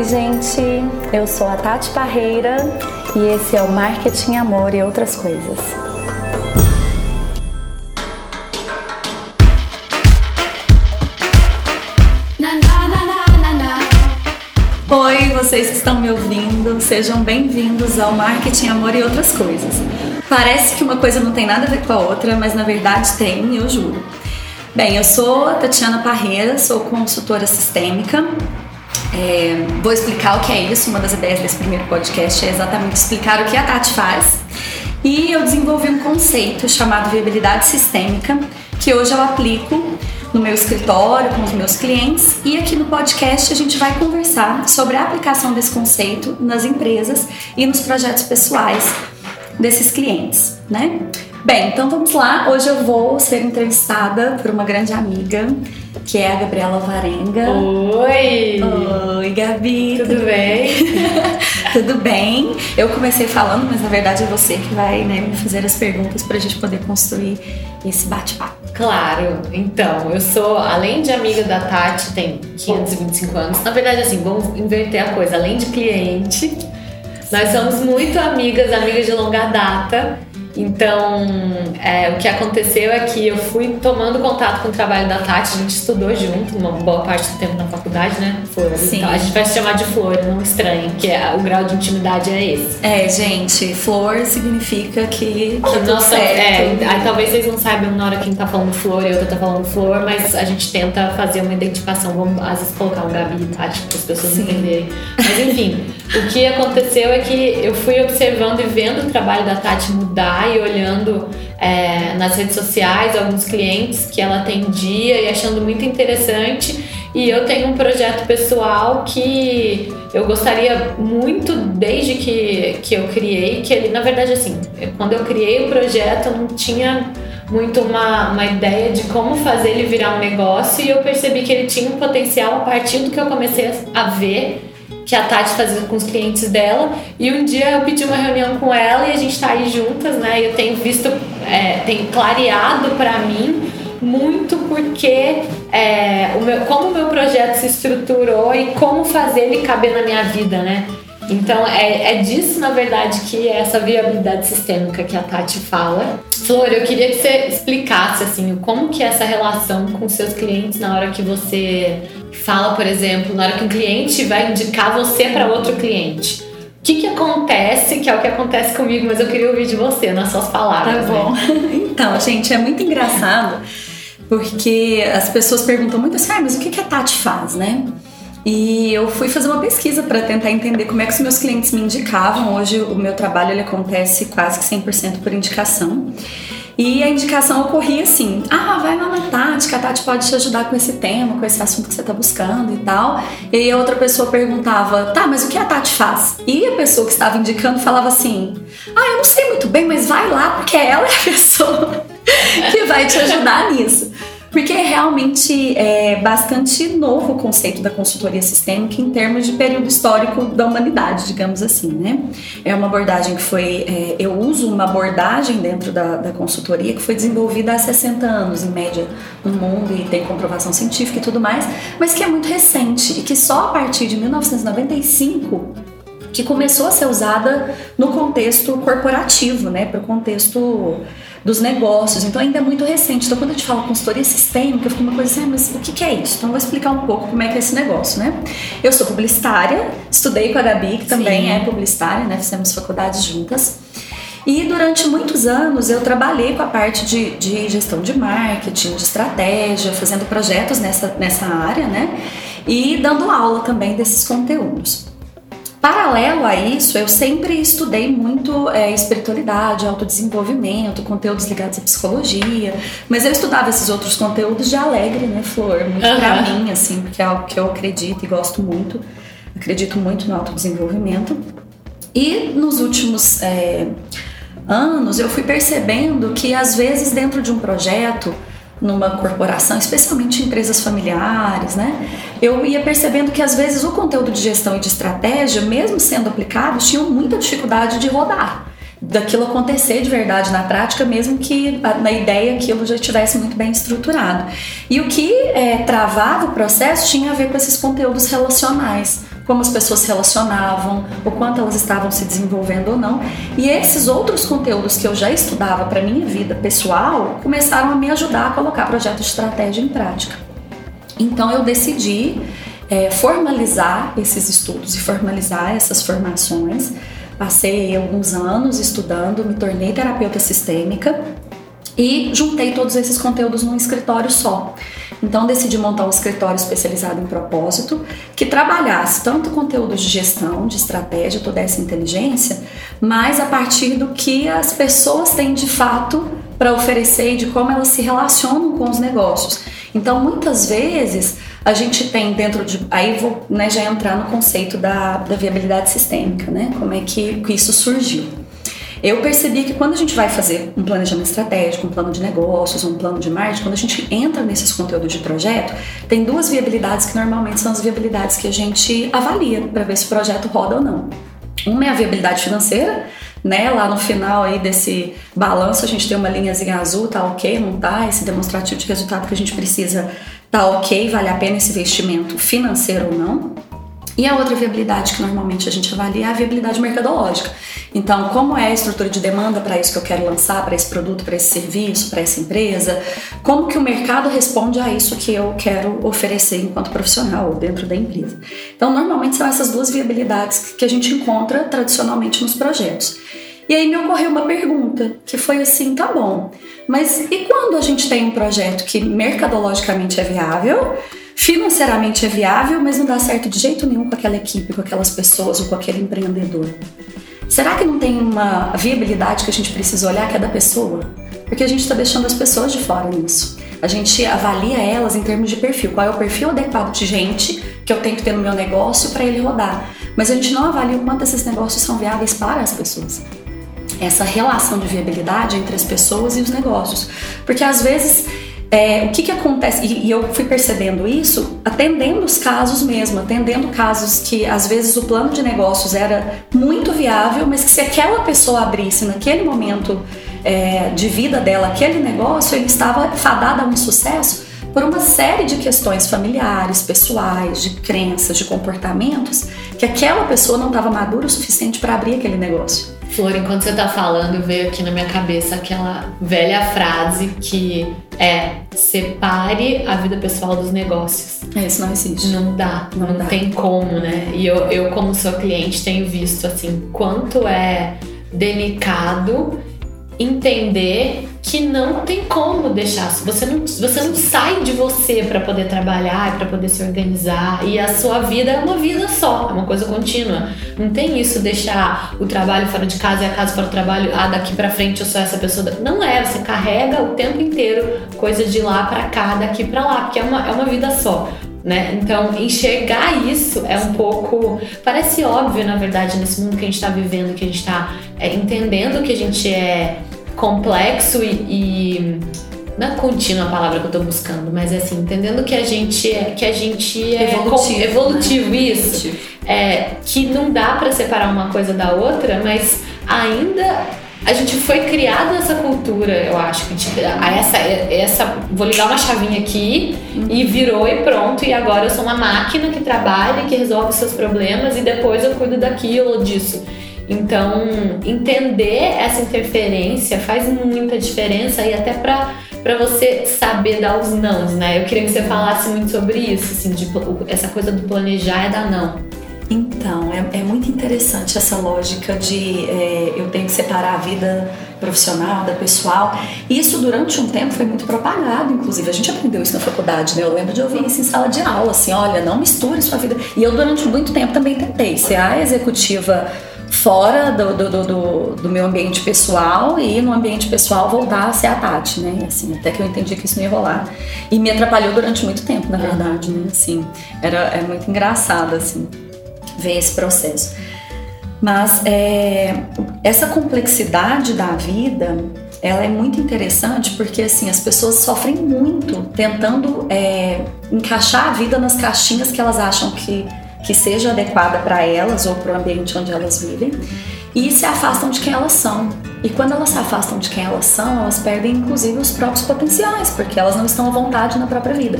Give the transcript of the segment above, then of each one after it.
Oi, gente. Eu sou a Tati Parreira e esse é o Marketing Amor e outras coisas. Oi, vocês que estão me ouvindo, sejam bem-vindos ao Marketing Amor e outras coisas. Parece que uma coisa não tem nada a ver com a outra, mas na verdade tem, eu juro. Bem, eu sou a Tatiana Parreira, sou consultora sistêmica. É, vou explicar o que é isso. Uma das ideias desse primeiro podcast é exatamente explicar o que a Tati faz. E eu desenvolvi um conceito chamado viabilidade sistêmica, que hoje eu aplico no meu escritório com os meus clientes e aqui no podcast a gente vai conversar sobre a aplicação desse conceito nas empresas e nos projetos pessoais desses clientes, né? Bem, então vamos lá. Hoje eu vou ser entrevistada por uma grande amiga, que é a Gabriela Varenga. Oi! Oi, Gabi. Tudo, tudo bem? tudo bem? Eu comecei falando, mas na verdade é você que vai né, me fazer as perguntas para a gente poder construir esse bate-papo. Claro, então, eu sou, além de amiga da Tati, tem 525 anos. Na verdade, assim, vamos inverter a coisa. Além de cliente, nós somos muito amigas, amigas de longa data. Então, é, o que aconteceu é que eu fui tomando contato com o trabalho da Tati, a gente estudou junto uma boa parte do tempo na faculdade, né? Flor. Sim. Então, a gente vai se chamar de Flor, não estranhe, que é, o grau de intimidade é esse. É, gente, Flor significa que, que Nossa, é, aí talvez vocês não saibam na hora quem tá falando Flor e outra tá falando Flor, mas a gente tenta fazer uma identificação, vamos às vezes colocar um Gabi e Tati para as pessoas Sim. entenderem. Mas enfim, o que aconteceu é que eu fui observando e vendo o trabalho da Tati mudar e olhando é, nas redes sociais alguns clientes que ela atendia e achando muito interessante. E eu tenho um projeto pessoal que eu gostaria muito, desde que, que eu criei, que ele, na verdade, assim, quando eu criei o projeto, eu não tinha muito uma, uma ideia de como fazer ele virar um negócio e eu percebi que ele tinha um potencial a partir do que eu comecei a ver que a Tati fazia com os clientes dela. E um dia eu pedi uma reunião com ela e a gente tá aí juntas, né? E eu tenho visto, é, tem clareado para mim muito porque é, o meu, como o meu projeto se estruturou e como fazer ele caber na minha vida, né? Então é, é disso, na verdade, que é essa viabilidade sistêmica que a Tati fala. Flor, eu queria que você explicasse assim, como que é essa relação com seus clientes na hora que você fala, por exemplo, na hora que um cliente vai indicar você para outro cliente. O que, que acontece, que é o que acontece comigo, mas eu queria ouvir de você, nas suas palavras. Tá bom. Né? então, gente, é muito engraçado porque as pessoas perguntam muito assim, ah, mas o que, que a Tati faz, né? E eu fui fazer uma pesquisa para tentar entender como é que os meus clientes me indicavam. Hoje o meu trabalho ele acontece quase que 100% por indicação. E a indicação ocorria assim: ah, vai lá na Tati, a Tati pode te ajudar com esse tema, com esse assunto que você está buscando e tal. E a outra pessoa perguntava: tá, mas o que a Tati faz? E a pessoa que estava indicando falava assim: ah, eu não sei muito bem, mas vai lá, porque ela é a pessoa que vai te ajudar nisso. Porque é realmente é bastante novo o conceito da consultoria sistêmica em termos de período histórico da humanidade, digamos assim, né? É uma abordagem que foi. É, eu uso uma abordagem dentro da, da consultoria que foi desenvolvida há 60 anos, em média, no mundo, e tem comprovação científica e tudo mais, mas que é muito recente e que só a partir de 1995 que começou a ser usada no contexto corporativo, né, para o contexto dos negócios. Então ainda é muito recente. Então quando a gente fala consultoria sistêmica, fica uma coisa assim, ah, mas o que, é isso? Então eu vou explicar um pouco como é que é esse negócio, né? Eu sou publicitária, estudei com a Gabi, que também Sim. é publicitária, né? Fizemos faculdades juntas. E durante muitos anos eu trabalhei com a parte de, de gestão de marketing, de estratégia, fazendo projetos nessa, nessa área, né? E dando aula também desses conteúdos. Paralelo a isso, eu sempre estudei muito é, espiritualidade, autodesenvolvimento, conteúdos ligados à psicologia, mas eu estudava esses outros conteúdos de alegre, né, Flor? Muito uhum. pra mim, assim, porque é algo que eu acredito e gosto muito. Acredito muito no autodesenvolvimento. E nos últimos é, anos eu fui percebendo que, às vezes, dentro de um projeto, numa corporação, especialmente empresas familiares, né? Eu ia percebendo que às vezes o conteúdo de gestão e de estratégia, mesmo sendo aplicado, tinham muita dificuldade de rodar. Daquilo acontecer de verdade na prática, mesmo que na ideia aquilo já estivesse muito bem estruturado. E o que é, travava o processo tinha a ver com esses conteúdos relacionais como as pessoas se relacionavam, o quanto elas estavam se desenvolvendo ou não. E esses outros conteúdos que eu já estudava para minha vida pessoal começaram a me ajudar a colocar projetos de estratégia em prática. Então eu decidi é, formalizar esses estudos e formalizar essas formações. Passei alguns anos estudando, me tornei terapeuta sistêmica e juntei todos esses conteúdos num escritório só. Então decidi montar um escritório especializado em propósito que trabalhasse tanto conteúdos de gestão, de estratégia, toda essa inteligência, mas a partir do que as pessoas têm de fato para oferecer e de como elas se relacionam com os negócios. Então muitas vezes a gente tem dentro de. Aí vou né, já entrar no conceito da, da viabilidade sistêmica, né? Como é que, que isso surgiu. Eu percebi que quando a gente vai fazer um planejamento estratégico, um plano de negócios, um plano de marketing, quando a gente entra nesses conteúdos de projeto, tem duas viabilidades que normalmente são as viabilidades que a gente avalia para ver se o projeto roda ou não. Uma é a viabilidade financeira, né? Lá no final aí desse balanço a gente tem uma linhazinha azul, tá ok, não tá? Esse demonstrativo de resultado que a gente precisa tá ok, vale a pena esse investimento financeiro ou não. E a outra viabilidade que normalmente a gente avalia é a viabilidade mercadológica. Então, como é a estrutura de demanda para isso que eu quero lançar, para esse produto, para esse serviço, para essa empresa? Como que o mercado responde a isso que eu quero oferecer enquanto profissional dentro da empresa? Então, normalmente são essas duas viabilidades que a gente encontra tradicionalmente nos projetos. E aí me ocorreu uma pergunta, que foi assim, tá bom, mas e quando a gente tem um projeto que mercadologicamente é viável, financeiramente é viável, mas não dá certo de jeito nenhum com aquela equipe, com aquelas pessoas ou com aquele empreendedor. Será que não tem uma viabilidade que a gente precisa olhar que é da pessoa? Porque a gente está deixando as pessoas de fora nisso. A gente avalia elas em termos de perfil. Qual é o perfil adequado de gente que eu tenho que ter no meu negócio para ele rodar? Mas a gente não avalia o quanto esses negócios são viáveis para as pessoas essa relação de viabilidade entre as pessoas e os negócios. Porque às vezes é, o que, que acontece? E, e, eu fui percebendo isso atendendo os casos mesmo, atendendo casos que às vezes o plano de negócios era muito viável, mas que se aquela pessoa abrisse naquele momento é, de vida dela aquele negócio, ele estava fadado a um sucesso por uma série de questões familiares, pessoais, de crenças, de comportamentos, que aquela pessoa não estava madura o suficiente para abrir aquele negócio. Flor, enquanto você tá falando, veio aqui na minha cabeça aquela velha frase que é separe a vida pessoal dos negócios. É, isso não existe. Não dá, não, não dá. tem como, né? E eu, eu, como sua cliente, tenho visto assim quanto é delicado entender que não tem como deixar. Você não, você não sai de você para poder trabalhar, para poder se organizar. E a sua vida é uma vida só, é uma coisa contínua. Não tem isso deixar o trabalho fora de casa e a casa fora do trabalho. Ah, daqui para frente eu sou essa pessoa. Não é, você carrega o tempo inteiro coisas de lá para cá, daqui para lá, porque é uma, é uma vida só. Né? Então, enxergar isso é um pouco. Parece óbvio, na verdade, nesse mundo que a gente está vivendo, que a gente está é, entendendo que a gente é complexo e, e não é contínua a palavra que eu tô buscando, mas é assim, entendendo que a gente é, que a gente é evolutivo, evolutivo né? isso, é, que não dá para separar uma coisa da outra, mas ainda a gente foi criado nessa cultura, eu acho que gente, essa essa vou ligar uma chavinha aqui e virou e pronto e agora eu sou uma máquina que trabalha, que resolve seus problemas e depois eu cuido daquilo ou disso. Então, entender essa interferência faz muita diferença e até para para você saber dar os nãos, né? Eu queria que você falasse muito sobre isso, assim, de, essa coisa do planejar é dar não. Então, é, é muito interessante essa lógica de é, eu tenho que separar a vida profissional da pessoal. E isso durante um tempo foi muito propagado, inclusive. A gente aprendeu isso na faculdade, né? Eu lembro de ouvir isso em sala de aula, assim, olha, não misture sua vida. E eu durante muito tempo também tentei ser a executiva fora do, do, do, do, meu ambiente pessoal e no ambiente pessoal voltar a ser a Tati, né? Assim, até que eu entendi que isso não ia rolar. E me atrapalhou durante muito tempo, na verdade, né? Assim, era, é muito engraçado, assim, ver esse processo. Mas é, essa complexidade da vida, ela é muito interessante porque, assim, as pessoas sofrem muito tentando é, encaixar a vida nas caixinhas que elas acham que que seja adequada para elas ou para o ambiente onde elas vivem e se afastam de quem elas são. E quando elas se afastam de quem elas são, elas perdem inclusive os próprios potenciais, porque elas não estão à vontade na própria vida.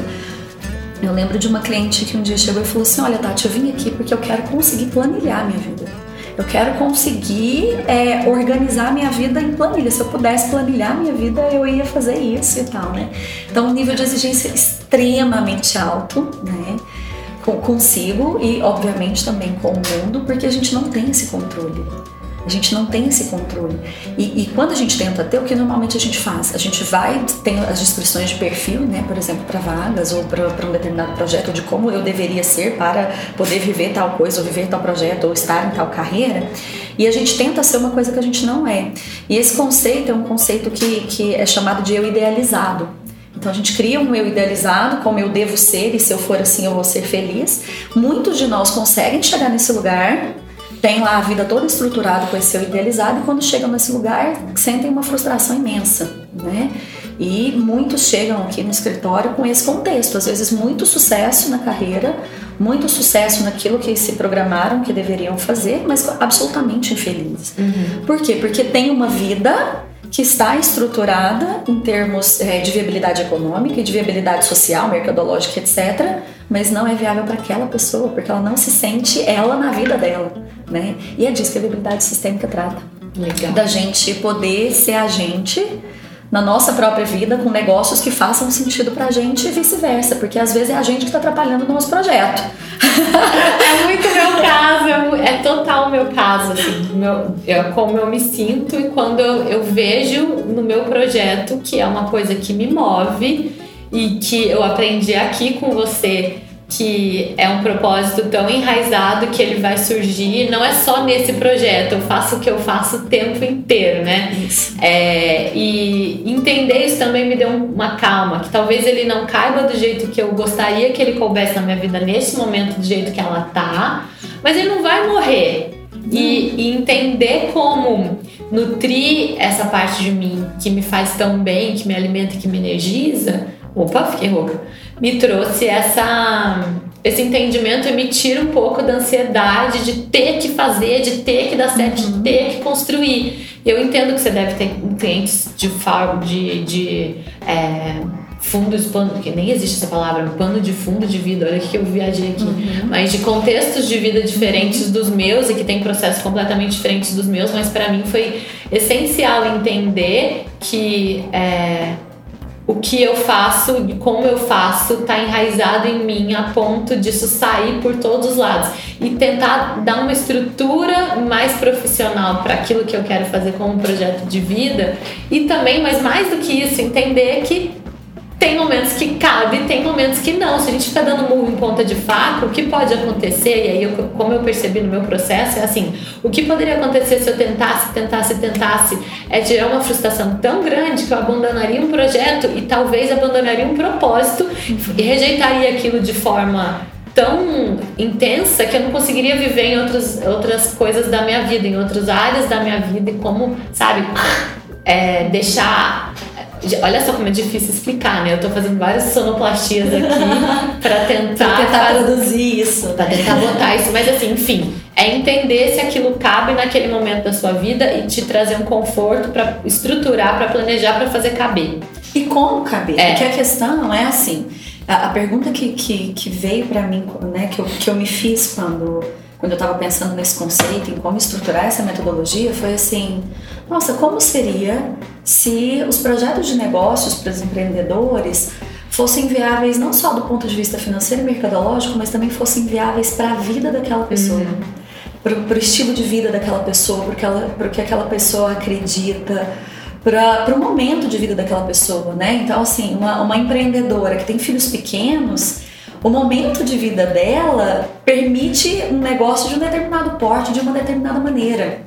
Eu lembro de uma cliente que um dia chegou e falou assim: Olha, Tati, eu vim aqui porque eu quero conseguir planilhar minha vida. Eu quero conseguir é, organizar minha vida em planilha. Se eu pudesse planilhar minha vida, eu ia fazer isso e tal, né? Então, um nível de exigência extremamente alto, né? Consigo e, obviamente, também com o mundo, porque a gente não tem esse controle. A gente não tem esse controle. E, e, quando a gente tenta ter, o que normalmente a gente faz? A gente vai, tem as descrições de perfil, né, por exemplo, para vagas ou para um determinado projeto, de como eu deveria ser para poder viver tal coisa, ou viver tal projeto, ou estar em tal carreira. E a gente tenta ser uma coisa que a gente não é. E esse conceito é um conceito que, que é chamado de eu idealizado. Então a gente cria um eu idealizado, como eu devo ser, e se eu for assim eu vou ser feliz. Muitos de nós conseguem chegar nesse lugar tem lá a vida toda estruturada com esse seu idealizado e quando chegam nesse lugar sentem uma frustração imensa, né? E muitos chegam aqui no escritório com esse contexto, às vezes muito sucesso na carreira, muito sucesso naquilo que se programaram que deveriam fazer, mas absolutamente infelizes. Uhum. Por quê? Porque tem uma vida que está estruturada em termos é, de viabilidade econômica e de viabilidade social, mercadológica, etc., mas não é viável para aquela pessoa, porque ela não se sente ela na vida dela, né? E é disso que a viabilidade sistêmica trata. Legal. Da gente poder ser agente na nossa própria vida com negócios que façam sentido pra gente e vice-versa, porque às vezes é a gente que tá atrapalhando o nosso projeto. é muito meu caso, é, é total o meu caso, assim, meu, é como eu me sinto e quando eu, eu vejo no meu projeto que é uma coisa que me move e que eu aprendi aqui com você que é um propósito tão enraizado que ele vai surgir não é só nesse projeto, eu faço o que eu faço o tempo inteiro, né? Isso. É, e entender isso também me deu uma calma, que talvez ele não caiba do jeito que eu gostaria que ele coubesse na minha vida nesse momento, do jeito que ela tá, mas ele não vai morrer. E, e entender como nutrir essa parte de mim que me faz tão bem, que me alimenta, que me energiza. Opa, fiquei rouca me trouxe essa esse entendimento e me tira um pouco da ansiedade de ter que fazer, de ter que dar certo, uhum. de ter que construir. Eu entendo que você deve ter clientes de de, de é, fundos, pano, que nem existe essa palavra, pano de fundo de vida, olha que eu viajei aqui, uhum. mas de contextos de vida diferentes dos meus e que tem processos completamente diferentes dos meus, mas para mim foi essencial entender que é, o que eu faço e como eu faço está enraizado em mim a ponto disso sair por todos os lados. E tentar dar uma estrutura mais profissional para aquilo que eu quero fazer como projeto de vida. E também, mas mais do que isso, entender que tem momentos que cabe, tem momentos que não. Se a gente ficar dando murro em ponta de faca, o que pode acontecer, e aí eu, como eu percebi no meu processo, é assim, o que poderia acontecer se eu tentasse, tentasse, tentasse, é gerar uma frustração tão grande que eu abandonaria um projeto e talvez abandonaria um propósito e rejeitaria aquilo de forma tão intensa que eu não conseguiria viver em outros, outras coisas da minha vida, em outras áreas da minha vida e como, sabe, é, deixar Olha só como é difícil explicar, né? Eu tô fazendo várias sonoplastias aqui para tentar, pra tentar produzir isso. Pra tentar botar isso. Mas assim, enfim, é entender se aquilo cabe naquele momento da sua vida e te trazer um conforto para estruturar, para planejar, para fazer caber. E como caber? É. Porque a questão é assim. A, a pergunta que, que, que veio para mim, né, que eu, que eu me fiz quando quando eu estava pensando nesse conceito, em como estruturar essa metodologia, foi assim: nossa, como seria se os projetos de negócios para os empreendedores fossem viáveis não só do ponto de vista financeiro e mercadológico, mas também fossem viáveis para a vida daquela pessoa, uhum. para o estilo de vida daquela pessoa, para o que aquela pessoa acredita, para o momento de vida daquela pessoa, né? Então, assim, uma, uma empreendedora que tem filhos pequenos o momento de vida dela permite um negócio de um determinado porte, de uma determinada maneira,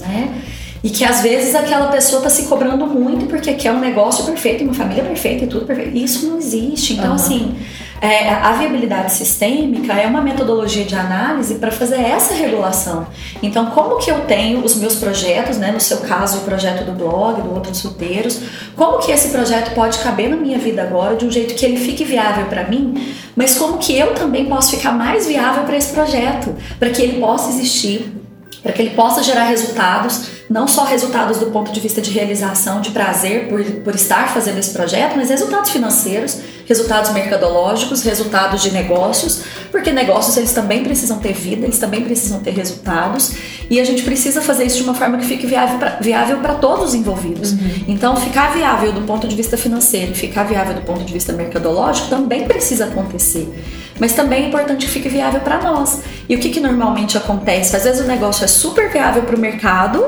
né? E que às vezes aquela pessoa está se cobrando muito porque quer um negócio perfeito, uma família perfeita e tudo perfeito. Isso não existe. Então, uhum. assim, é, a viabilidade sistêmica é uma metodologia de análise para fazer essa regulação. Então, como que eu tenho os meus projetos, né? No seu caso, o projeto do blog, do Outros Roteiros, como que esse projeto pode caber na minha vida agora de um jeito que ele fique viável para mim, mas como que eu também posso ficar mais viável para esse projeto, para que ele possa existir para que ele possa gerar resultados, não só resultados do ponto de vista de realização, de prazer por, por estar fazendo esse projeto, mas resultados financeiros, resultados mercadológicos, resultados de negócios, porque negócios eles também precisam ter vida, eles também precisam ter resultados e a gente precisa fazer isso de uma forma que fique viável para todos os envolvidos. Uhum. Então, ficar viável do ponto de vista financeiro, ficar viável do ponto de vista mercadológico também precisa acontecer. Mas também é importante que fique viável para nós. E o que, que normalmente acontece? Às vezes o negócio é super viável para o mercado,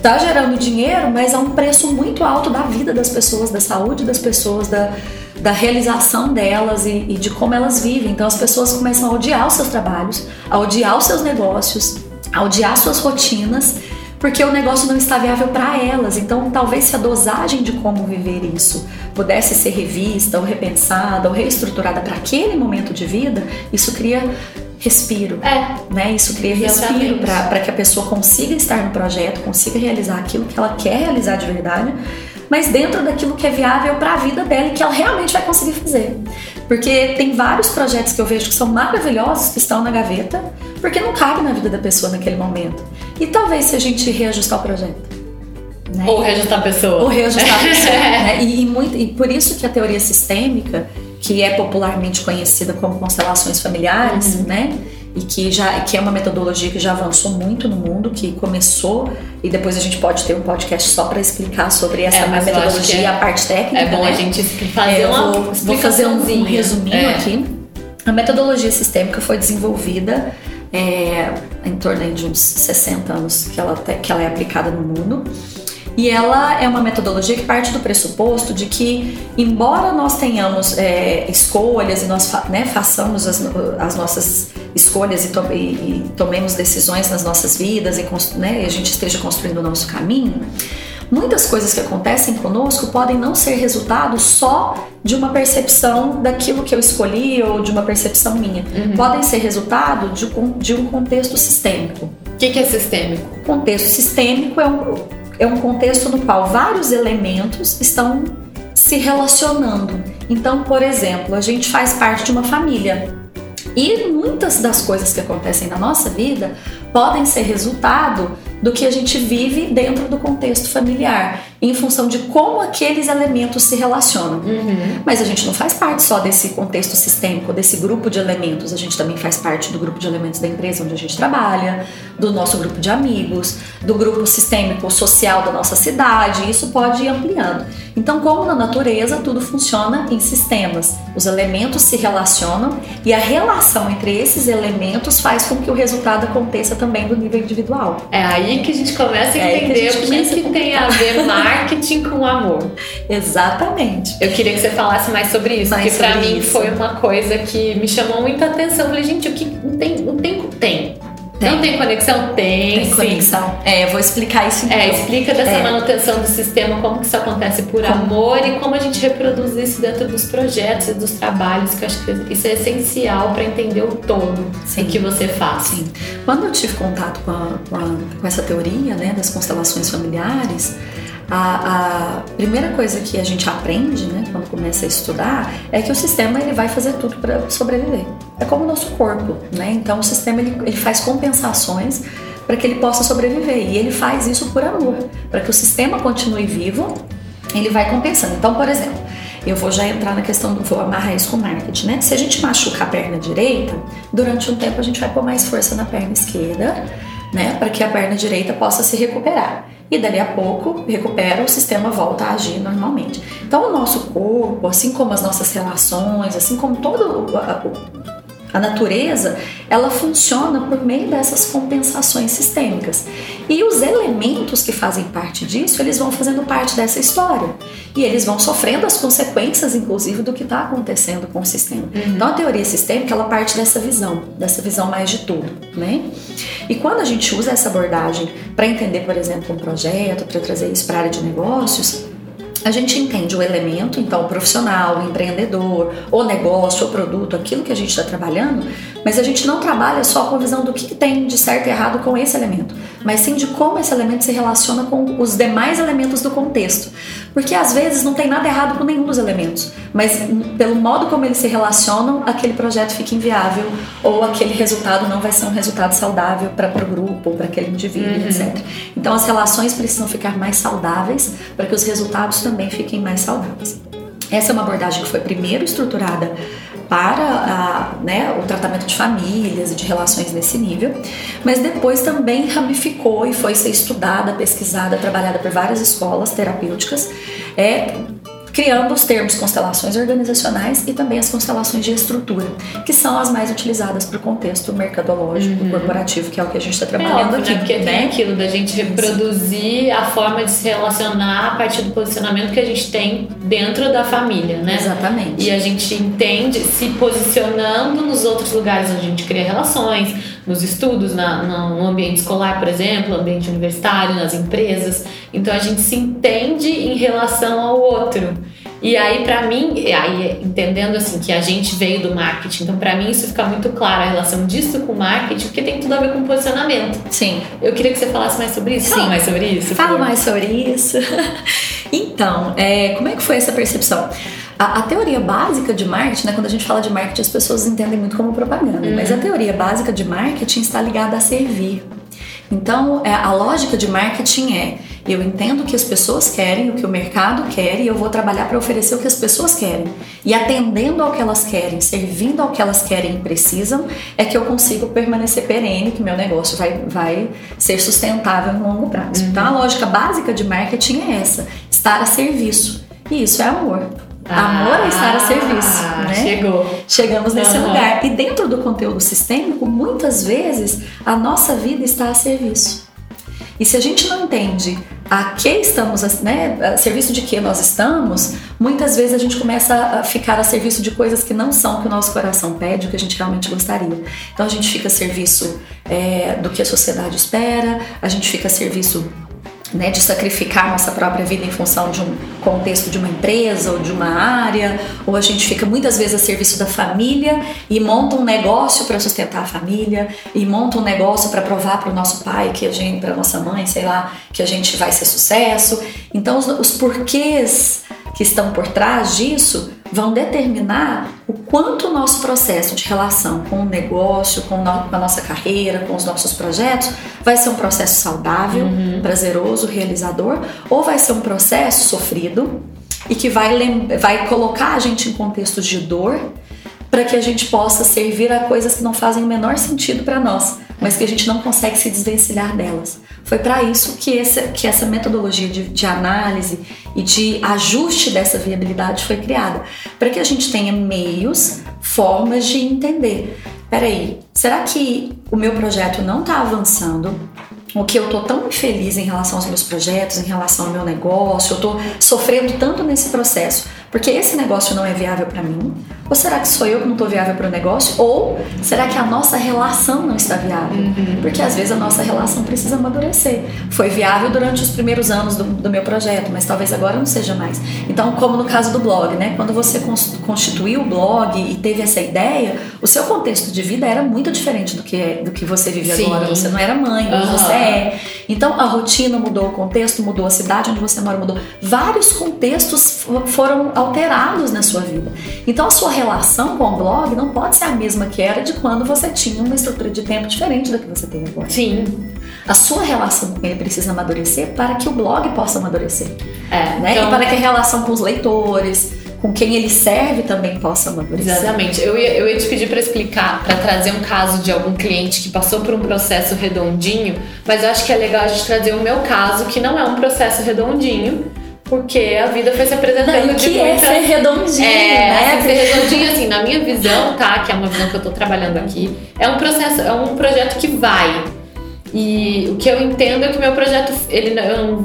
tá gerando dinheiro, mas a um preço muito alto da vida das pessoas, da saúde das pessoas, da, da realização delas e, e de como elas vivem. Então as pessoas começam a odiar os seus trabalhos, a odiar os seus negócios, a odiar suas rotinas porque o negócio não está viável para elas. Então, talvez se a dosagem de como viver isso pudesse ser revista, ou repensada, ou reestruturada para aquele momento de vida, isso cria respiro. É. Né? Isso cria respiro para que a pessoa consiga estar no projeto, consiga realizar aquilo que ela quer realizar de verdade, mas dentro daquilo que é viável para a vida dela e que ela realmente vai conseguir fazer. Porque tem vários projetos que eu vejo que são maravilhosos, que estão na gaveta, porque não cabe na vida da pessoa naquele momento. E talvez se a gente reajustar o projeto. Né? Ou reajustar a pessoa. Ou reajustar a pessoa. né? e, e, muito, e por isso que a teoria sistêmica, que é popularmente conhecida como constelações familiares, uhum. né? E que já que é uma metodologia que já avançou muito no mundo, que começou e depois a gente pode ter um podcast só para explicar sobre essa é, metodologia é, a parte técnica. É bom né? a gente fazer é, uma vou, vou fazer um, um resuminho é. aqui. A metodologia sistêmica foi desenvolvida é, em torno de uns 60 anos que ela, que ela é aplicada no mundo. E ela é uma metodologia que parte do pressuposto de que, embora nós tenhamos é, escolhas e nós né, façamos as, as, nossas escolhas e, to e, e, tomemos decisões nas nossas vidas e né, a gente esteja construindo o nosso caminho, muitas coisas que acontecem conosco podem não ser resultado só de uma percepção daquilo que eu escolhi ou de uma percepção minha. Uhum. Podem ser resultado de, de um contexto sistêmico. O que, que é sistêmico? Contexto sistêmico é um é um contexto no qual vários elementos estão se relacionando. Então, por exemplo, a gente faz parte de uma família. E muitas das coisas que acontecem na nossa vida podem ser resultado do que a gente vive dentro do contexto familiar, em função de como aqueles elementos se relacionam. Uhum. Mas a gente não faz parte só desse contexto sistêmico, desse grupo de elementos, a gente também faz parte do grupo de elementos da empresa onde a gente trabalha, do nosso grupo de amigos, do grupo sistêmico social da nossa cidade, isso pode ir ampliando. Então, como na natureza, tudo funciona em sistemas. Os elementos se relacionam e a relação entre esses elementos faz com que o resultado aconteça também do nível individual. É aí que a gente começa a é entender o que, que tem a ver marketing com amor. Exatamente. Eu queria que você falasse mais sobre isso, mais porque para mim foi uma coisa que me chamou muita atenção. Eu falei, gente, o que não tem, não tem, tem. Tem. Não tem conexão? Tem, tem sim. conexão. É, eu vou explicar isso então. É, explica dessa é. manutenção do sistema, como que isso acontece por como? amor e como a gente reproduz isso dentro dos projetos e dos trabalhos, que eu acho que isso é essencial para entender o todo sim. que você faz. Sim. Quando eu tive contato com, a, com, a, com essa teoria né, das constelações familiares, a, a, primeira coisa que a gente aprende, né, quando começa a estudar, é que o sistema ele vai fazer tudo para sobreviver. É como o nosso corpo, né? Então o sistema ele, ele faz compensações para que ele possa sobreviver e ele faz isso por amor, para que o sistema continue vivo. Ele vai compensando. Então, por exemplo, eu vou já entrar na questão do vou amarrar isso com marketing, né? Se a gente machuca a perna direita, durante um tempo a gente vai pôr mais força na perna esquerda, né, para que a perna direita possa se recuperar e dali a pouco recupera, o sistema volta a agir normalmente. Então, o nosso corpo, assim como as nossas relações, assim como todo a, a natureza, ela funciona por meio dessas compensações sistêmicas. E os elementos que fazem parte disso, eles vão fazendo parte dessa história. E eles vão sofrendo as consequências, inclusive, do que está acontecendo com o sistema. Uhum. Então, a teoria sistêmica, ela parte dessa visão, dessa visão mais de tudo, né? E quando a gente usa essa abordagem para entender, por exemplo, um projeto, para trazer isso para a área de negócios, a gente entende o elemento, então o profissional, o empreendedor, o negócio, o produto, aquilo que a gente está trabalhando, mas a gente não trabalha só com a visão do que tem de certo e errado com esse elemento, mas sim de como esse elemento se relaciona com os demais elementos do contexto. Porque às vezes não tem nada errado com nenhum dos elementos, mas pelo modo como eles se relacionam, aquele projeto fica inviável ou aquele resultado não vai ser um resultado saudável para o grupo ou para aquele indivíduo, uhum. etc. Então as relações precisam ficar mais saudáveis para que os resultados também fiquem mais saudáveis. Essa é uma abordagem que foi primeiro estruturada para a, né, o tratamento de famílias e de relações nesse nível, mas depois também ramificou e foi ser estudada, pesquisada, trabalhada por várias escolas terapêuticas, é, criando os termos constelações organizacionais e também as constelações de estrutura, que são as mais utilizadas para o contexto mercadológico, uhum. corporativo, que é o que a gente está trabalhando é aqui. Né? Porque né? tem aquilo da gente reproduzir a forma de se relacionar a partir do posicionamento que a gente tem dentro da família, né? Exatamente. E a gente entende se posicionando nos outros lugares onde a gente cria relações, nos estudos, na, no ambiente escolar, por exemplo, ambiente universitário, nas empresas. Então a gente se entende em relação ao outro. E aí, para mim, aí entendendo assim que a gente veio do marketing, então para mim isso fica muito claro a relação disso com o marketing, porque tem tudo a ver com posicionamento. Sim. Eu queria que você falasse mais sobre isso. Sim. Fala mais sobre isso. Fala mais sobre isso. então, é, como é que foi essa percepção? A, a, teoria básica de marketing, né, quando a gente fala de marketing, as pessoas entendem muito como propaganda, uhum. mas a teoria básica de marketing está ligada a servir. Então, é, a lógica de marketing é: eu entendo o que as pessoas querem, o que o mercado quer, e eu vou trabalhar para oferecer o que as pessoas querem. E atendendo ao que elas querem, servindo ao que elas querem e precisam, é que eu consigo permanecer perene, que meu negócio vai, vai ser sustentável no longo prazo. Uhum. Então, a lógica básica de marketing é essa: estar a serviço. E isso é amor. Amor é estar a serviço. Ah, né? Chegou. Chegamos nesse uhum. lugar. E dentro do conteúdo sistêmico, muitas vezes a nossa vida está a serviço. E se a gente não entende a que estamos, né, a serviço de que nós estamos, muitas vezes a gente começa a ficar a serviço de coisas que não são o que o nosso coração pede, o que a gente realmente gostaria. Então a gente fica a serviço é, do que a sociedade espera, a gente fica a serviço né, de sacrificar nossa própria vida em função de um contexto de uma empresa ou de uma área, ou a gente fica muitas vezes a serviço da família e monta um negócio para sustentar a família e monta um negócio para provar para o nosso pai que a gente, para nossa mãe, sei lá, que a gente vai ser sucesso. Então os, os porquês que estão por trás disso vão determinar o quanto o nosso processo de relação com o negócio, com, a nossa carreira, com os nossos projetos, vai ser um processo saudável, uhum. prazeroso, realizador, ou vai ser um processo sofrido e que vai, vai colocar a gente em contextos de dor para que a gente possa servir a coisas que não fazem o menor sentido para nós, mas que a gente não consegue se desvencilhar delas. Foi para isso que, esse, que essa metodologia de, de análise e de ajuste dessa viabilidade foi criada, para que a gente tenha meios, formas de entender. Peraí, será que o meu projeto não está avançando? o que eu tô tão infeliz em relação aos meus projetos, em relação ao meu negócio, eu tô sofrendo tanto nesse processo porque esse negócio não é viável para mim? Ou será que sou eu que não estou viável para o negócio? Ou será que a nossa relação não está viável? Uhum. Porque às vezes a nossa relação precisa amadurecer. Foi viável durante os primeiros anos do, do, meu projeto, mas talvez agora não seja mais. Então, como no caso do blog, né? Quando você constituiu o blog e teve essa ideia, o seu contexto de vida era muito diferente do que, é, do que você vive Sim. agora. Você não era mãe, uhum. você é. Então, a rotina mudou, o contexto mudou, a cidade onde você mora mudou. Vários contextos foram alterados na sua vida. Então a sua relação com o blog não pode ser a mesma que era de quando você tinha uma estrutura de tempo diferente da que você tem agora. Sim. A sua relação com ele precisa amadurecer para que o blog possa amadurecer. É, né? Então... E para que a relação com os leitores, com quem ele serve também possa amadurecer. Exatamente. Eu ia, eu ia te pedir para explicar, para trazer um caso de algum cliente que passou por um processo redondinho, mas eu acho que é legal a gente trazer o meu caso, que não é um processo redondinho porque a vida foi se apresentando não, de que é ser redondinho, é, né? Ser redondinho, assim, na minha visão, tá? Que é uma visão que eu tô trabalhando aqui. É um processo, é um projeto que vai. E o que eu entendo é que o meu projeto, ele eu não,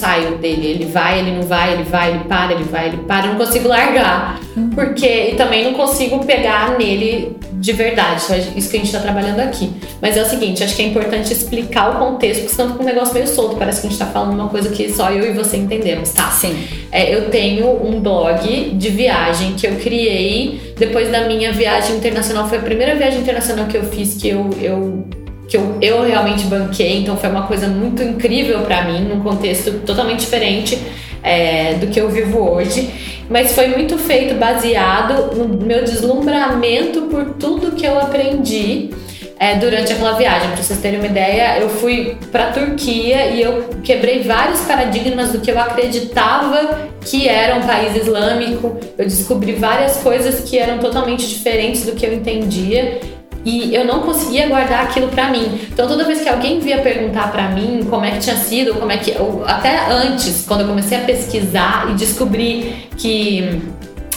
não, não saio dele. Ele vai, ele não vai, ele vai, ele para, ele vai, ele para. Eu não consigo largar. Porque e também não consigo pegar nele de verdade. Então, é isso que a gente está trabalhando aqui. Mas é o seguinte, acho que é importante explicar o contexto, porque senão fica um negócio meio solto. Parece que a gente está falando uma coisa que só eu e você entendemos, tá? Sim. É, eu tenho um blog de viagem que eu criei depois da minha viagem internacional. Foi a primeira viagem internacional que eu fiz que eu, eu que eu, eu realmente banquei, então foi uma coisa muito incrível para mim, num contexto totalmente diferente é, do que eu vivo hoje mas foi muito feito baseado no meu deslumbramento por tudo que eu aprendi é, durante aquela viagem. Para vocês terem uma ideia, eu fui para Turquia e eu quebrei vários paradigmas do que eu acreditava que era um país islâmico. Eu descobri várias coisas que eram totalmente diferentes do que eu entendia e eu não conseguia guardar aquilo para mim. Então toda vez que alguém via perguntar para mim como é que tinha sido, como é que até antes, quando eu comecei a pesquisar e descobri que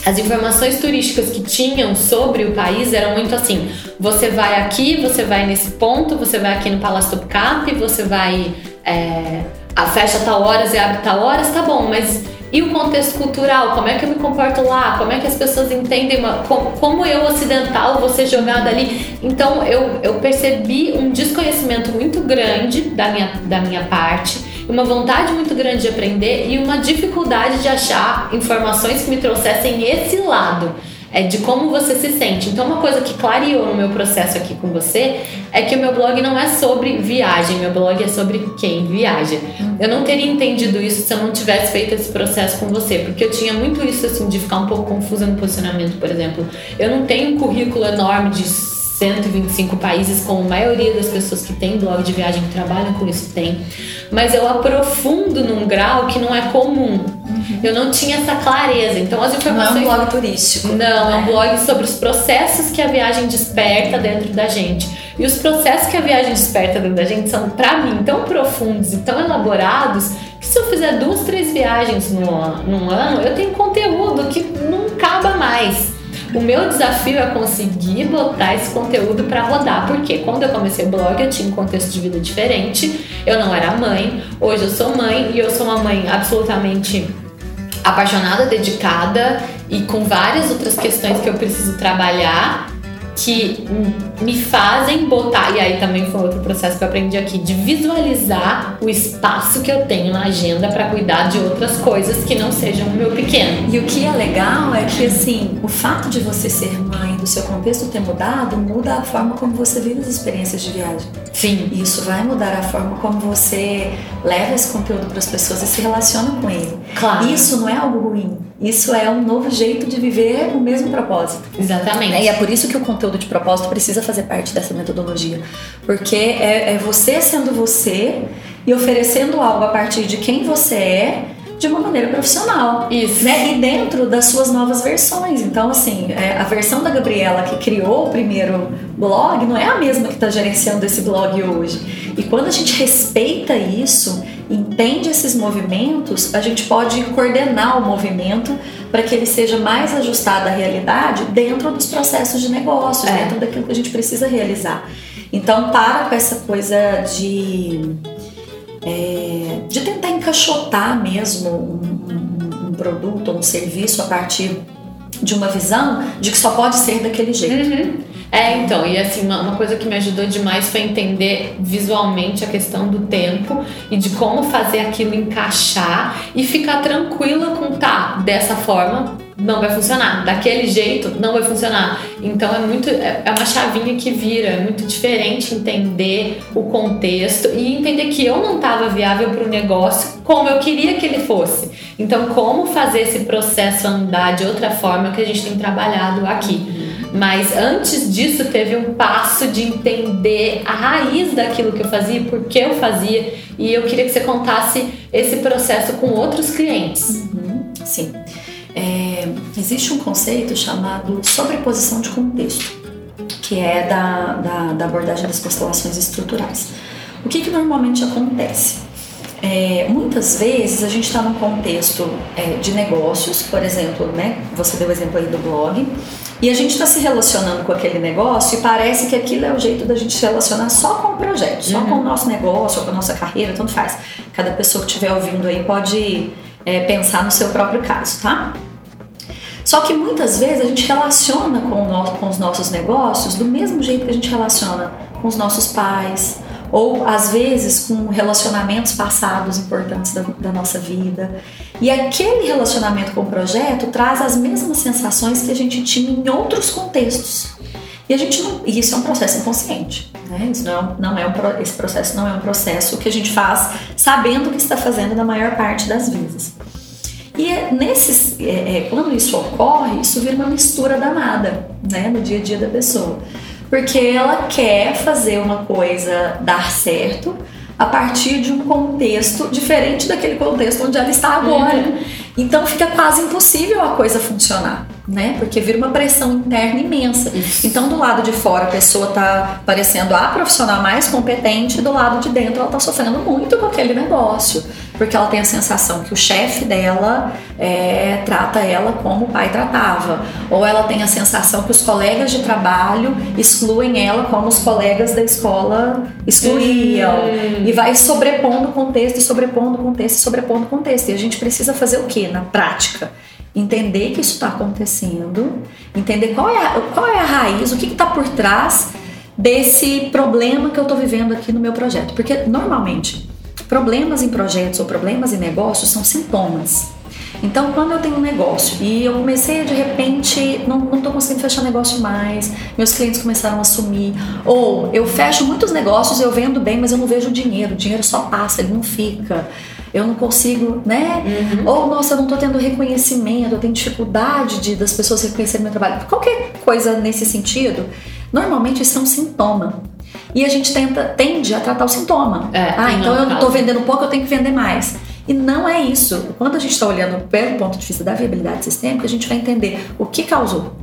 as informações turísticas que tinham sobre o país eram muito assim: você vai aqui, você vai nesse ponto, você vai aqui no Palácio Topkapi, você vai. É, a fecha tal horas e abre tal horas, tá bom, mas e o contexto cultural? Como é que eu me comporto lá? Como é que as pessoas entendem? Uma, como, como eu, ocidental, vou ser jogada ali? Então eu, eu percebi um desconhecimento muito grande da minha, da minha parte uma vontade muito grande de aprender e uma dificuldade de achar informações que me trouxessem esse lado é de como você se sente. Então, uma coisa que clareou no meu processo aqui com você é que o meu blog não é sobre viagem, meu blog é sobre quem viaja. Eu não teria entendido isso se eu não tivesse feito esse processo com você, porque eu tinha muito isso assim de ficar um pouco confusa no posicionamento, por exemplo. Eu não tenho um currículo enorme de 125 países, como a maioria das pessoas que têm blog de viagem que trabalham com isso tem. Mas eu aprofundo num grau que não é comum. Uhum. Eu não tinha essa clareza. Então as informações. Não é um blog turístico. Não, é um é. blog sobre os processos que a viagem desperta dentro da gente. E os processos que a viagem desperta dentro da gente são, para mim, tão profundos e tão elaborados que se eu fizer duas, três viagens no, num ano, eu tenho conteúdo que não acaba mais. O meu desafio é conseguir botar esse conteúdo para rodar, porque quando eu comecei o blog eu tinha um contexto de vida diferente, eu não era mãe, hoje eu sou mãe e eu sou uma mãe absolutamente apaixonada, dedicada e com várias outras questões que eu preciso trabalhar que me fazem botar, e aí também foi outro processo que eu aprendi aqui, de visualizar o espaço que eu tenho na agenda para cuidar de outras coisas que não sejam o meu pequeno. E o que é legal é que, assim, o fato de você ser mãe, do seu contexto ter mudado, muda a forma como você vive as experiências de viagem. Sim. Isso vai mudar a forma como você leva esse conteúdo para as pessoas e se relaciona com ele. Claro. Isso não é algo ruim. Isso é um novo jeito de viver o mesmo propósito. Exatamente. E é por isso que o conteúdo de propósito precisa fazer parte dessa metodologia. Porque é, é você sendo você e oferecendo algo a partir de quem você é de uma maneira profissional. Isso. Né? E dentro das suas novas versões. Então, assim, é, a versão da Gabriela que criou o primeiro blog não é a mesma que está gerenciando esse blog hoje. E quando a gente respeita isso, entende esses movimentos, a gente pode coordenar o movimento para que ele seja mais ajustado à realidade dentro dos processos de negócios, é. dentro daquilo que a gente precisa realizar. Então, para com essa coisa de é, de tentar encaixotar mesmo um, um, um produto ou um serviço a partir de uma visão de que só pode ser daquele jeito. Uhum. É, então, e assim, uma, uma, coisa que me ajudou demais foi entender visualmente a questão do tempo e de como fazer aquilo encaixar e ficar tranquila com, tá, dessa forma não vai funcionar, daquele jeito não vai funcionar. Então é muito é, é uma chavinha que vira, é muito diferente entender o contexto e entender que eu não estava viável para o negócio como eu queria que ele fosse. Então como fazer esse processo andar de outra forma que a gente tem trabalhado aqui. Mas antes disso teve um passo de entender a raiz daquilo que eu fazia, por que eu fazia, e eu queria que você contasse esse processo com outros clientes. Uhum. Sim. É, existe um conceito chamado sobreposição de contexto, que é da, da, da abordagem das constelações estruturais. O que, que normalmente acontece? É, muitas vezes a gente está num contexto é, de negócios, por exemplo, né? Você deu o exemplo aí do blog, e a gente está se relacionando com aquele negócio e parece que aquilo é o jeito da gente se relacionar só com o projeto, só uhum. com o nosso negócio, com a nossa carreira, tanto faz. Cada pessoa que estiver ouvindo aí pode é, pensar no seu próprio caso, tá? Só que muitas vezes a gente relaciona com, nosso, com os nossos negócios do mesmo jeito que a gente relaciona com os nossos pais, ou às vezes com relacionamentos passados importantes da, da, nossa vida. E aquele relacionamento com o projeto traz as mesmas sensações que a gente tinha em outros contextos. E a gente não, e isso é um processo inconsciente. Né? Isso não, é não é um, esse processo não é um processo que a gente faz sabendo o que está fazendo na maior parte das vezes. E é nesses, é, é, quando isso ocorre, isso vira uma mistura danada né, no dia a dia da pessoa. porque ela quer fazer uma coisa dar certo a partir de um contexto diferente daquele contexto onde ela está agora. Uhum. Então fica quase impossível a coisa funcionar, né? Porque vira uma pressão interna imensa. Isso. Então do lado de fora a pessoa tá parecendo a profissional mais competente, do lado de dentro ela tá sofrendo muito com aquele negócio porque ela tem a sensação que o chefe dela é, trata ela como o pai tratava, ou ela tem a sensação que os colegas de trabalho excluem ela como os colegas da escola excluíam, hum. e vai sobrepondo o contexto, e sobrepondo o contexto, e sobrepondo o contexto. E a gente precisa fazer o que na prática? Entender que isso está acontecendo, entender qual é, a, qual é a raiz, o que está por trás desse problema que eu estou vivendo aqui no meu projeto. Porque normalmente Problemas em projetos ou problemas em negócios são sintomas. Então, quando eu tenho um negócio e eu comecei de repente, não estou conseguindo fechar negócio mais, meus clientes começaram a sumir, ou eu fecho muitos negócios, eu vendo bem, mas eu não vejo dinheiro, o dinheiro só passa, ele não fica, eu não consigo, né? Uhum. Ou, nossa, eu não estou tendo reconhecimento, eu tenho dificuldade de, das pessoas reconhecerem meu trabalho. Qualquer coisa nesse sentido, normalmente isso é um sintoma. E a gente tenta, tende a tratar o sintoma. É, ah, então eu estou vendendo pouco, eu tenho que vender mais. E não é isso. Quando a gente está olhando pelo ponto de vista da viabilidade sistêmica, a gente vai entender o que causou.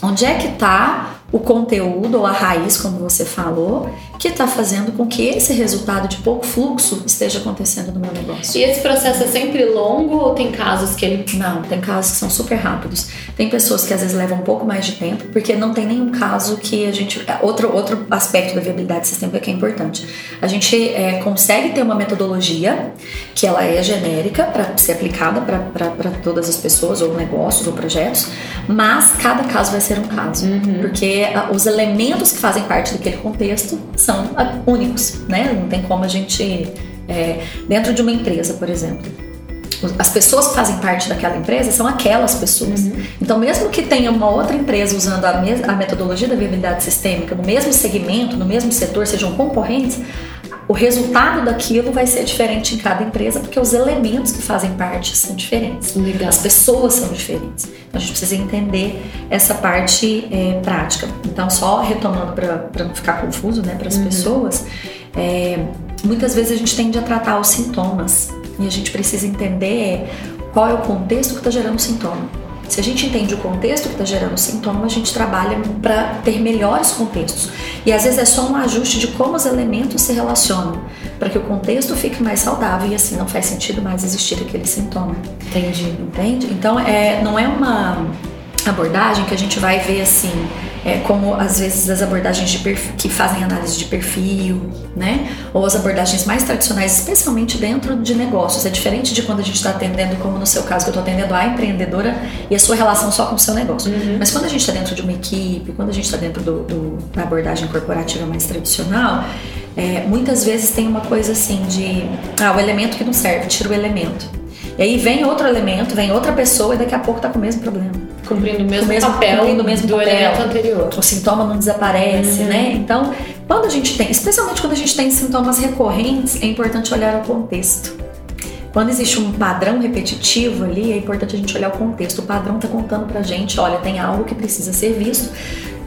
Onde é que está o conteúdo ou a raiz, como você falou, que está fazendo com que esse resultado de pouco fluxo esteja acontecendo no meu negócio. E esse processo é sempre longo ou tem casos que ele. Não, tem casos que são super rápidos. Tem pessoas que às vezes levam um pouco mais de tempo, porque não tem nenhum caso que a gente. É, outro, outro aspecto da viabilidade sistêmica que é importante. A gente é, consegue ter uma metodologia que ela é genérica para ser aplicada para todas as pessoas, ou negócios, ou projetos, mas cada caso vai ser um caso. Uhum. Porque os elementos que fazem parte daquele contexto são únicos, né? Não tem como a gente. É, dentro de uma empresa, por exemplo, as pessoas que fazem parte daquela empresa são aquelas pessoas. Uhum. Então, mesmo que tenha uma outra empresa usando a, a metodologia da viabilidade sistêmica no mesmo segmento, no mesmo setor, sejam concorrentes, o resultado daquilo vai ser diferente em cada empresa, porque os elementos que fazem parte são diferentes. Legal. As pessoas são diferentes. Então a gente precisa entender essa parte é, prática. Então, só retomando para não ficar confuso né, para as uhum. pessoas, é, muitas vezes a gente tende a tratar os sintomas e a gente precisa entender qual é o contexto que está gerando o sintoma. Se a gente entende o contexto que está gerando o sintoma, a gente trabalha para ter melhores contextos. E às vezes é só um ajuste de como os elementos se relacionam, para que o contexto fique mais saudável e assim não faz sentido mais existir aquele sintoma. Entendi. Entende? Então é, não é uma abordagem que a gente vai ver assim é, como às vezes as abordagens perfil, que fazem análise de perfil, né? Ou as abordagens mais tradicionais, especialmente dentro de negócios. É diferente de quando a gente está atendendo, como no seu caso, que eu estou atendendo a empreendedora e a sua relação só com o seu negócio. Uhum. Mas quando a gente está dentro de uma equipe, quando a gente está dentro do, do, da abordagem corporativa mais tradicional, é, muitas vezes tem uma coisa assim de ah, o elemento que não serve, tira o elemento. E aí vem outro elemento, vem outra pessoa e daqui a pouco tá com o mesmo problema. Cumprindo o mesmo, mesmo papel cumprindo o mesmo do papel. elemento anterior. O sintoma não desaparece, uhum. né? Então, quando a gente tem, especialmente quando a gente tem sintomas recorrentes, é importante olhar o contexto. Quando existe um padrão repetitivo ali, é importante a gente olhar o contexto. O padrão está contando pra gente, olha, tem algo que precisa ser visto,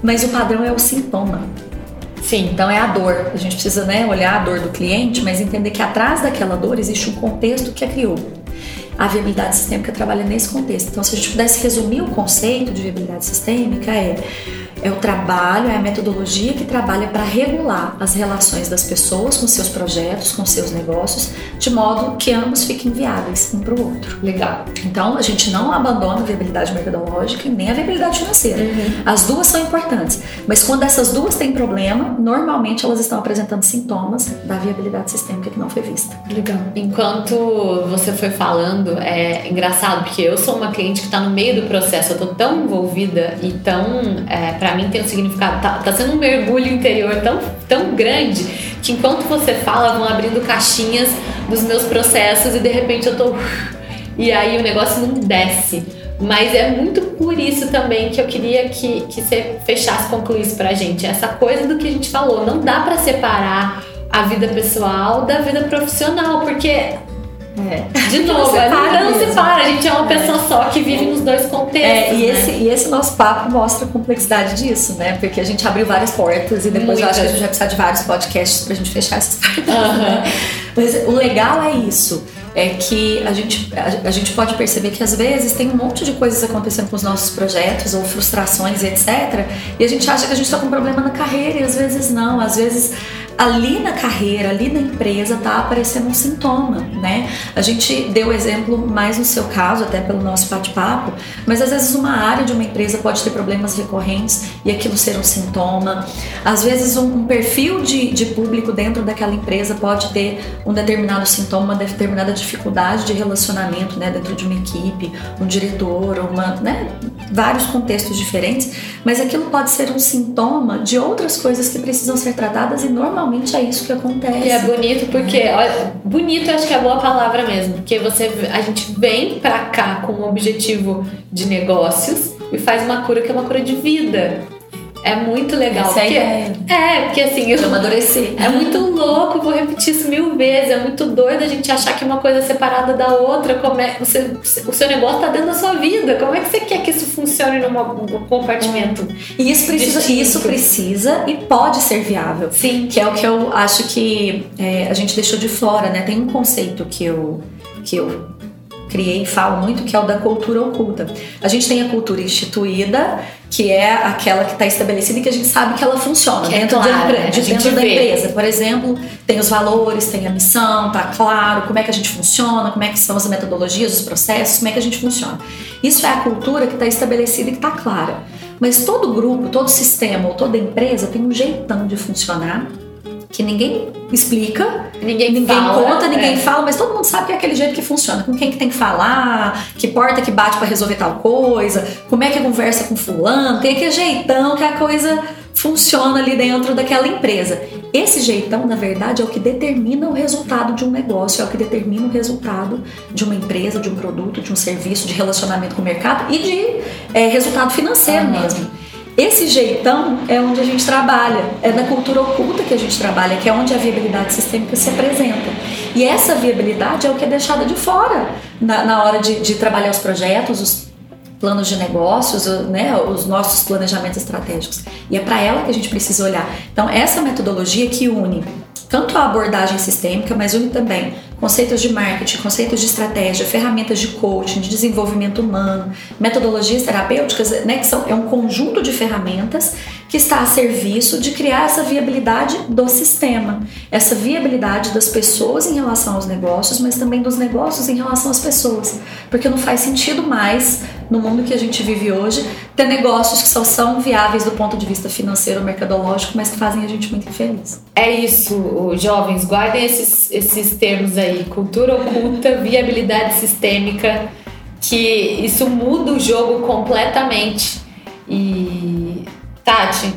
mas o padrão é o sintoma. Sim. Então é a dor. A gente precisa né, olhar a dor do cliente, mas entender que atrás daquela dor existe um contexto que a criou. A viabilidade sistêmica trabalha nesse contexto. Então, se a gente pudesse resumir o conceito de viabilidade sistêmica, é é o trabalho, é a metodologia que trabalha para regular as relações das pessoas com seus projetos, com seus negócios, de modo que ambos fiquem viáveis um para o outro. Legal. Então a gente não abandona a viabilidade metodológica nem a viabilidade financeira. Uhum. As duas são importantes, mas quando essas duas têm problema, normalmente elas estão apresentando sintomas da viabilidade sistêmica que não foi vista. Legal. Enquanto você foi falando, é engraçado porque eu sou uma cliente que está no meio do processo, eu tô tão envolvida e tão é, para mim tem um significado, tá, tá sendo um mergulho interior tão, tão grande que enquanto você fala vão abrindo caixinhas dos meus processos e de repente eu tô. E aí o negócio não desce. Mas é muito por isso também que eu queria que, que você fechasse, concluísse pra gente. Essa coisa do que a gente falou. Não dá para separar a vida pessoal da vida profissional, porque É. De novo, a gente não se para, a gente é uma pessoa só que vive nos dois contextos. É, e, né? esse, e esse nosso papo mostra a complexidade disso, né? Porque a gente abriu várias portas e depois Muitas. eu acho que a gente vai precisar de vários podcasts pra gente fechar essas portas. Uhum. Mas o legal é isso é que a gente, a, a, gente pode perceber que às vezes tem um monte de coisas acontecendo com os nossos projetos ou frustrações etc. E a gente acha que a gente está com um problema na carreira e às vezes não. Às vezes ali na carreira, ali na empresa, tá aparecendo um sintoma, né? A gente deu exemplo mais no seu caso, até pelo nosso bate-papo, mas às vezes uma área de uma empresa pode ter problemas recorrentes e aquilo ser um sintoma. Às vezes um, um perfil de, de público dentro daquela empresa pode ter um determinado sintoma, uma determinada dificuldade de relacionamento, né, dentro de uma equipe, um diretor, uma, né, vários contextos diferentes, mas aquilo pode ser um sintoma de outras coisas que precisam ser tratadas e normalmente normalmente é isso que acontece. E é bonito porque, olha, bonito acho que é a boa palavra mesmo, porque você, a gente vem pra cá com um objetivo de negócios e faz uma cura que é uma cura de vida. É muito legal. Essa porque, é, é, porque assim. Eu, amadurecer. É muito louco, vou repetir isso mil vezes. É muito doido a gente achar que uma coisa é separada da outra. Como é, você, o seu negócio tá dentro da sua vida. Como é que você quer que isso funcione num, compartimento? E isso precisa, isso precisa e pode ser viável. Sim. Que é o que eu acho que é, a gente deixou de fora, né? Tem um conceito que eu, que eu criei e falo muito, que é o da cultura oculta. A gente tem a cultura instituída, que é aquela que está estabelecida e que a gente sabe que ela funciona que dentro, é claro, de, de dentro da empresa. Por exemplo, tem os valores, tem a missão, tá claro como é que a gente funciona, como é que são as metodologias, os processos, como é que a gente funciona. Isso é a cultura que está estabelecida e que está clara. Mas todo grupo, todo sistema ou toda empresa tem um jeitão de funcionar que ninguém explica, ninguém, ninguém fala, conta, ninguém é. fala, mas todo mundo sabe que é aquele jeito que funciona, com quem que tem que falar, que porta que bate para resolver tal coisa, como é que conversa com fulano, tem aquele jeitão que a coisa funciona ali dentro daquela empresa. Esse jeitão, na verdade, é o que determina o resultado de um negócio, é o que determina o resultado de uma empresa, de um produto, de um serviço, de relacionamento com o mercado e de é, resultado financeiro uhum. mesmo. Esse jeitão é onde a gente trabalha, é na cultura oculta que a gente trabalha, que é onde a viabilidade sistêmica se apresenta. E essa viabilidade é o que é deixada de fora na, na hora de, de trabalhar os projetos, os planos de negócios, né, os nossos planejamentos estratégicos. E é para ela que a gente precisa olhar. Então, essa metodologia que une tanto a abordagem sistêmica, mas une também conceitos de marketing, conceitos de estratégia, ferramentas de coaching, de desenvolvimento humano, metodologias terapêuticas, né, que são, é um conjunto de ferramentas que está a serviço de criar essa viabilidade do sistema, essa viabilidade das pessoas em relação aos negócios, mas também dos negócios em relação às pessoas, porque não faz sentido mais no mundo que a gente vive hoje ter negócios que só são viáveis do ponto de vista financeiro, mercadológico, mas que fazem a gente muito infeliz. É isso, jovens, guardem esses, esses termos aí, cultura oculta, viabilidade sistêmica, que isso muda o jogo completamente. E Tati,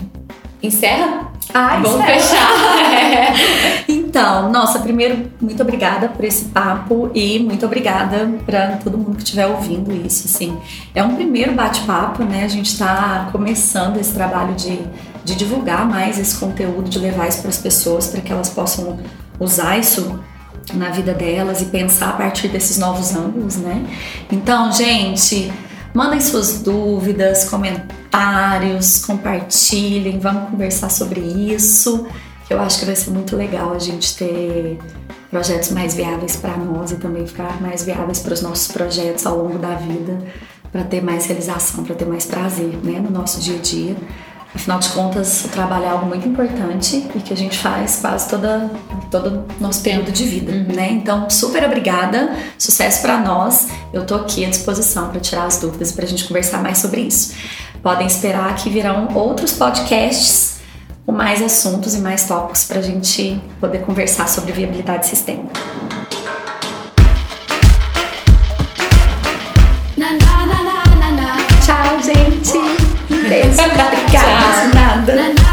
encerra? Ai, Vamos fechar. então, nossa, primeiro, muito obrigada por esse papo e muito obrigada para todo mundo que estiver ouvindo isso. Assim, é um primeiro bate-papo, né? A gente está começando esse trabalho de, de divulgar mais esse conteúdo, de levar isso para as pessoas, para que elas possam usar isso na vida delas e pensar a partir desses novos ângulos, né? Então, gente, mandem suas dúvidas, comentários, compartilhem, vamos conversar sobre isso, eu acho que vai ser muito legal a gente ter projetos mais viáveis para nós e também ficar mais viáveis para os nossos projetos ao longo da vida, para ter mais realização, para ter mais prazer, né, no nosso dia a dia. Afinal de contas, o trabalho é algo muito importante e que a gente faz quase toda, todo nosso período de vida, uhum. né? Então, super obrigada, sucesso para nós. Eu tô aqui à disposição para tirar as dúvidas e para a gente conversar mais sobre isso. Podem esperar que virão outros podcasts com mais assuntos e mais tópicos para a gente poder conversar sobre viabilidade sistêmica. Tchau, gente! Beijo!